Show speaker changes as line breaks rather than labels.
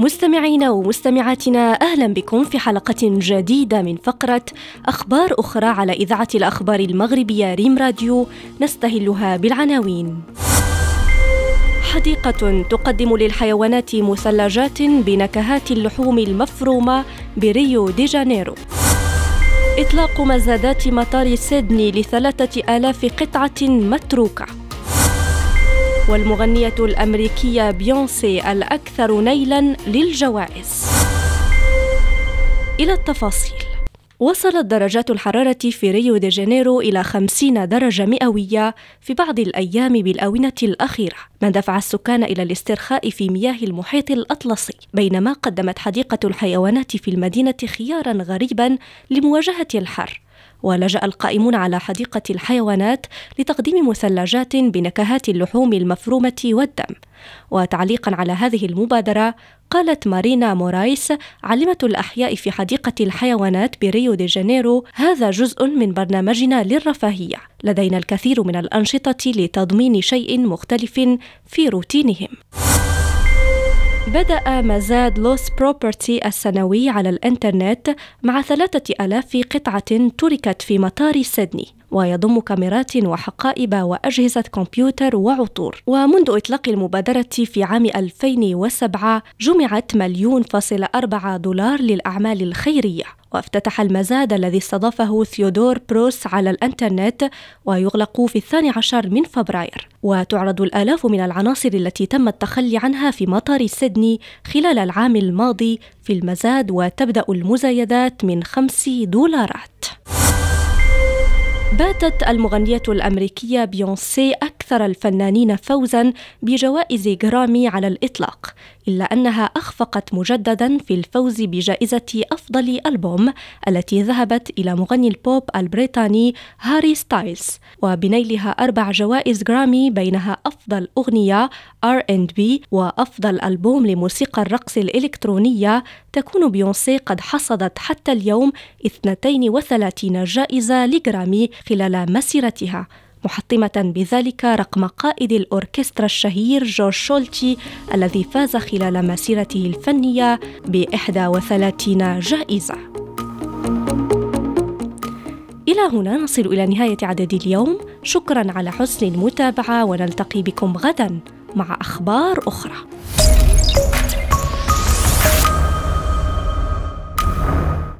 مستمعينا ومستمعاتنا أهلا بكم في حلقة جديدة من فقرة أخبار أخرى على إذاعة الأخبار المغربية ريم راديو نستهلها بالعناوين. حديقة تقدم للحيوانات مثلجات بنكهات اللحوم المفرومة بريو دي جانيرو. إطلاق مزادات مطار سيدني لثلاثة آلاف قطعة متروكة. والمغنية الأمريكية بيونسي الأكثر نيلاً للجوائز. إلى التفاصيل وصلت درجات الحرارة في ريو دي جانيرو إلى 50 درجة مئوية في بعض الأيام بالآونة الأخيرة، ما دفع السكان إلى الاسترخاء في مياه المحيط الأطلسي، بينما قدمت حديقة الحيوانات في المدينة خيارا غريبا لمواجهة الحر. ولجأ القائمون على حديقة الحيوانات لتقديم مثلجات بنكهات اللحوم المفرومة والدم. وتعليقا على هذه المبادرة قالت مارينا مورايس عالمة الأحياء في حديقة الحيوانات بريو دي جانيرو هذا جزء من برنامجنا للرفاهية لدينا الكثير من الأنشطة لتضمين شيء مختلف في روتينهم بدأ مزاد Lost Property السنوي على الإنترنت مع ثلاثة ألاف قطعة تركت في مطار سيدني. ويضم كاميرات وحقائب وأجهزة كمبيوتر وعطور. ومنذ إطلاق المبادرة في عام 2007 جمعت مليون فاصل أربعة دولار للأعمال الخيرية. وافتتح المزاد الذي استضافه ثيودور بروس على الإنترنت ويغلق في الثاني عشر من فبراير. وتعرض الآلاف من العناصر التي تم التخلي عنها في مطار سيدني خلال العام الماضي في المزاد وتبدأ المزايدات من خمس دولارات. باتت المغنية الأمريكية بيونسي أكثر الفنانين فوزا بجوائز جرامي على الإطلاق إلا أنها أخفقت مجددا في الفوز بجائزة أفضل ألبوم التي ذهبت إلى مغني البوب البريطاني هاري ستايلز وبنيلها أربع جوائز جرامي بينها أفضل أغنية R&B وأفضل ألبوم لموسيقى الرقص الإلكترونية تكون بيونسي قد حصدت حتى اليوم 32 جائزة لجرامي خلال مسيرتها. محطمة بذلك رقم قائد الأوركسترا الشهير جورج سولتي الذي فاز خلال مسيرته الفنية ب 31 جائزة. إلى هنا نصل إلى نهاية عدد اليوم، شكرا على حسن المتابعة ونلتقي بكم غدا مع أخبار أخرى.